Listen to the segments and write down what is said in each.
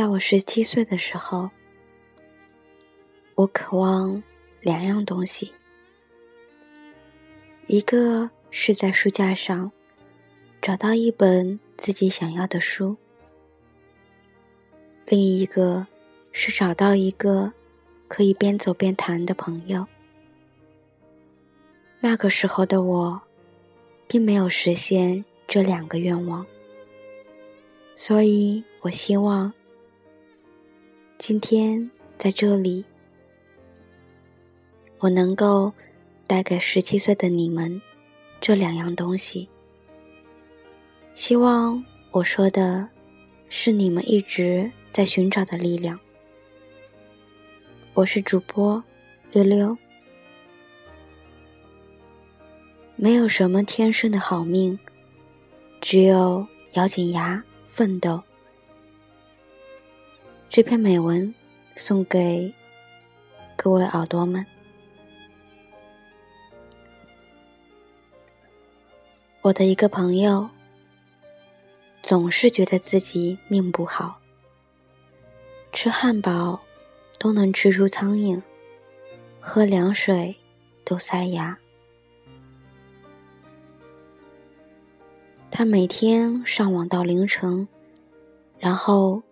在我十七岁的时候，我渴望两样东西：一个是在书架上找到一本自己想要的书，另一个是找到一个可以边走边谈的朋友。那个时候的我，并没有实现这两个愿望，所以我希望。今天在这里，我能够带给十七岁的你们这两样东西。希望我说的是你们一直在寻找的力量。我是主播溜溜，没有什么天生的好命，只有咬紧牙奋斗。这篇美文送给各位耳朵们。我的一个朋友总是觉得自己命不好，吃汉堡都能吃出苍蝇，喝凉水都塞牙。他每天上网到凌晨，然后。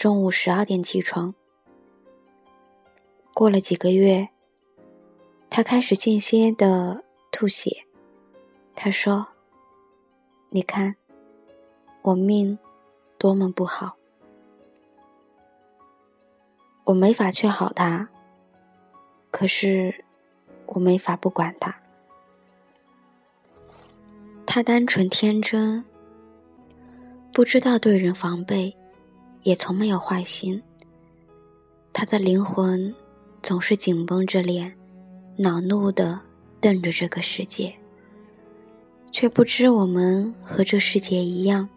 中午十二点起床。过了几个月，他开始间歇的吐血。他说：“你看，我命多么不好，我没法劝好他，可是我没法不管他。他单纯天真，不知道对人防备。”也从没有坏心。他的灵魂总是紧绷着脸，恼怒的瞪着这个世界，却不知我们和这世界一样，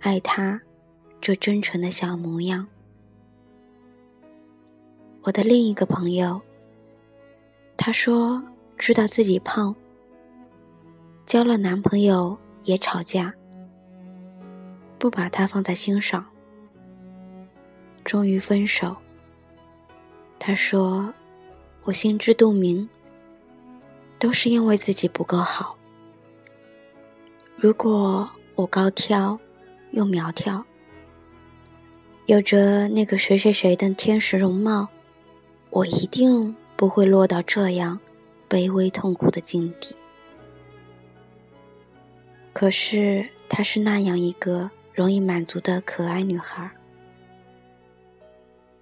爱他这真诚的小模样。我的另一个朋友，他说知道自己胖，交了男朋友也吵架，不把他放在心上。终于分手。他说：“我心知肚明，都是因为自己不够好。如果我高挑又苗条，有着那个谁谁谁的天使容貌，我一定不会落到这样卑微痛苦的境地。可是，她是那样一个容易满足的可爱女孩。”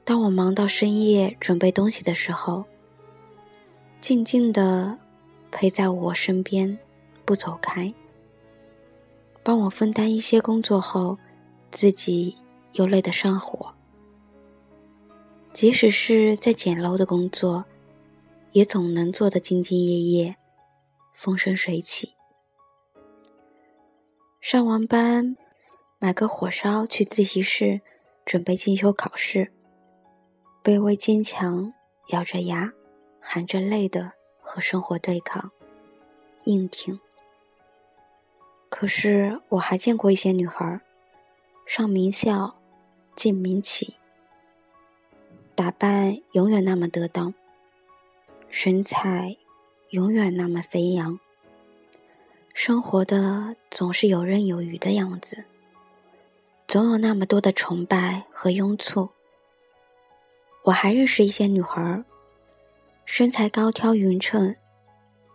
当我忙到深夜准备东西的时候，静静的陪在我身边，不走开，帮我分担一些工作后，自己又累得上火。即使是在简陋的工作，也总能做得兢兢业业，风生水起。上完班，买个火烧去自习室，准备进修考试。卑微坚强，咬着牙，含着泪的和生活对抗，硬挺。可是我还见过一些女孩，上名校，进民企，打扮永远那么得当，神采永远那么飞扬，生活的总是游刃有余的样子，总有那么多的崇拜和拥簇。我还认识一些女孩，身材高挑匀称，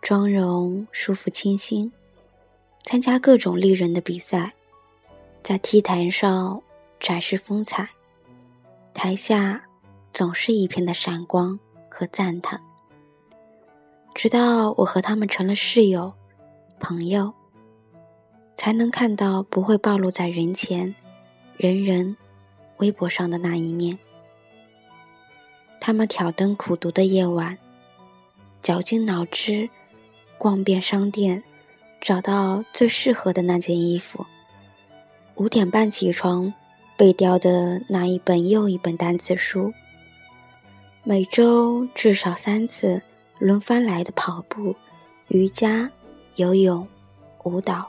妆容舒服清新，参加各种丽人的比赛，在 T 台上展示风采，台下总是一片的闪光和赞叹。直到我和他们成了室友、朋友，才能看到不会暴露在人前、人人微博上的那一面。他们挑灯苦读的夜晚，绞尽脑汁，逛遍商店，找到最适合的那件衣服。五点半起床，背掉的那一本又一本单词书。每周至少三次轮番来的跑步、瑜伽、游泳、舞蹈，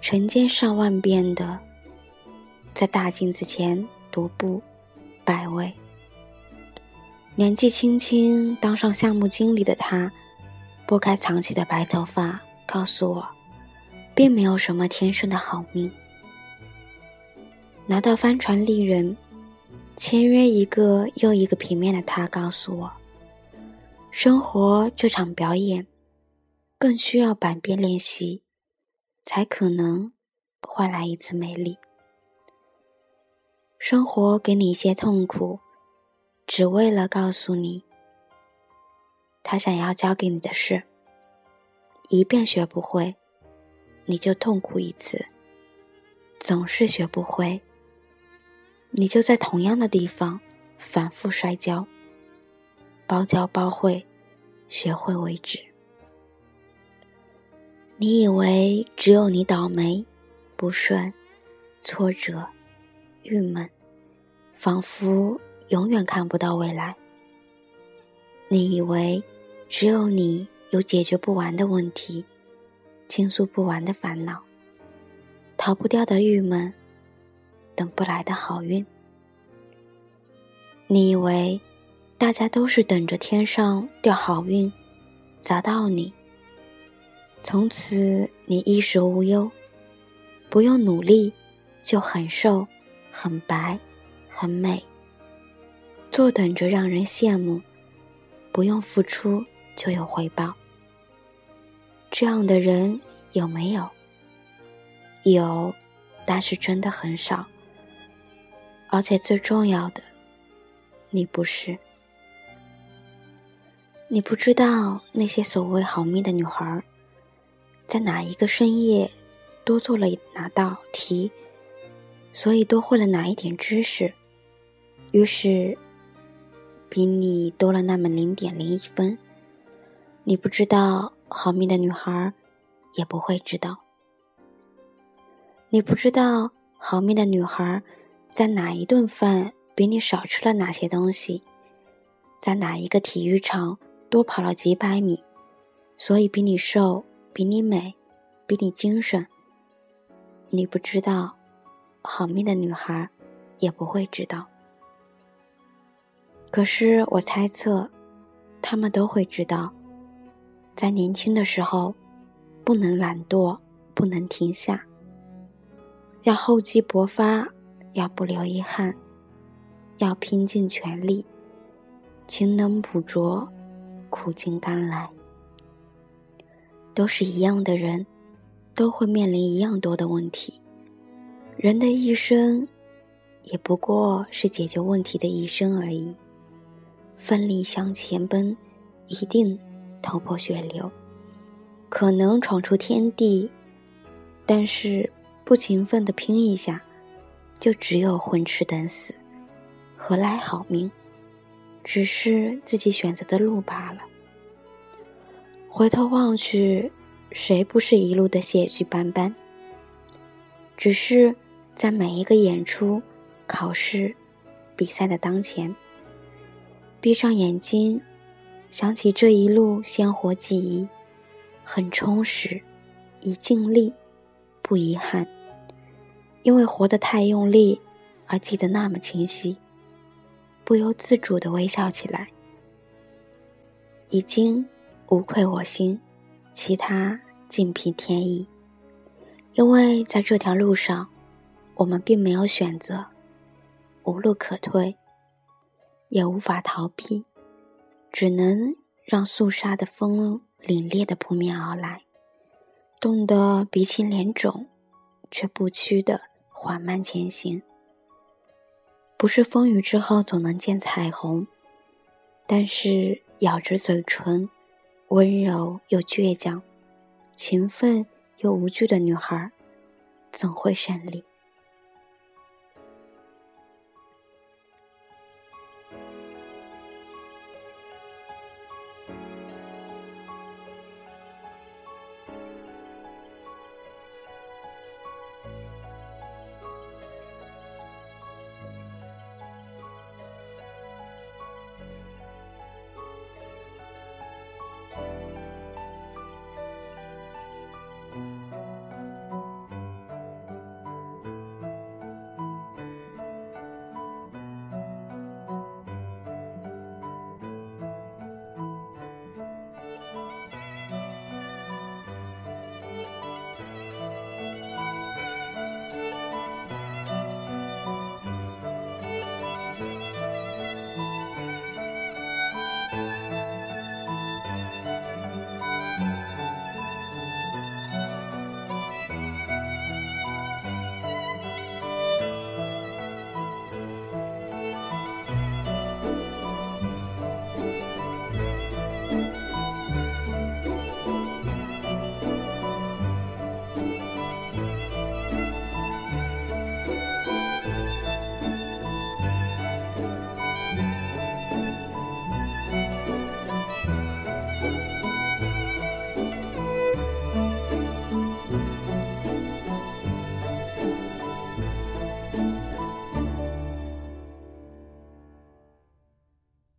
成千上万遍的在大镜子前踱步，百位。年纪轻轻当上项目经理的他，拨开藏起的白头发，告诉我，并没有什么天生的好命。拿到帆船利润，签约一个又一个平面的他，告诉我，生活这场表演，更需要百遍练习，才可能换来一次美丽。生活给你一些痛苦。只为了告诉你，他想要教给你的事，一遍学不会，你就痛苦一次；总是学不会，你就在同样的地方反复摔跤，包教包会，学会为止。你以为只有你倒霉、不顺、挫折、郁闷，仿佛。永远看不到未来。你以为只有你有解决不完的问题，倾诉不完的烦恼，逃不掉的郁闷，等不来的好运。你以为大家都是等着天上掉好运砸到你，从此你衣食无忧，不用努力就很瘦、很白、很美。坐等着让人羡慕，不用付出就有回报。这样的人有没有？有，但是真的很少。而且最重要的，你不是。你不知道那些所谓好命的女孩，在哪一个深夜多做了哪道题，所以多会了哪一点知识，于是。比你多了那么零点零一分，你不知道，好命的女孩也不会知道。你不知道，好命的女孩在哪一顿饭比你少吃了哪些东西，在哪一个体育场多跑了几百米，所以比你瘦，比你美，比你精神。你不知道，好命的女孩也不会知道。可是我猜测，他们都会知道，在年轻的时候，不能懒惰，不能停下，要厚积薄发，要不留遗憾，要拼尽全力，勤能补拙，苦尽甘来。都是一样的人，都会面临一样多的问题。人的一生，也不过是解决问题的一生而已。奋力向前奔，一定头破血流，可能闯出天地，但是不勤奋的拼一下，就只有混吃等死，何来好命？只是自己选择的路罢了。回头望去，谁不是一路的血迹斑斑？只是在每一个演出、考试、比赛的当前。闭上眼睛，想起这一路鲜活记忆，很充实，已尽力，不遗憾。因为活得太用力，而记得那么清晰，不由自主的微笑起来。已经无愧我心，其他尽凭天意。因为在这条路上，我们并没有选择，无路可退。也无法逃避，只能让肃杀的风凛冽的扑面而来，冻得鼻青脸肿，却不屈的缓慢前行。不是风雨之后总能见彩虹，但是咬着嘴唇，温柔又倔强，勤奋又无惧的女孩，总会胜利。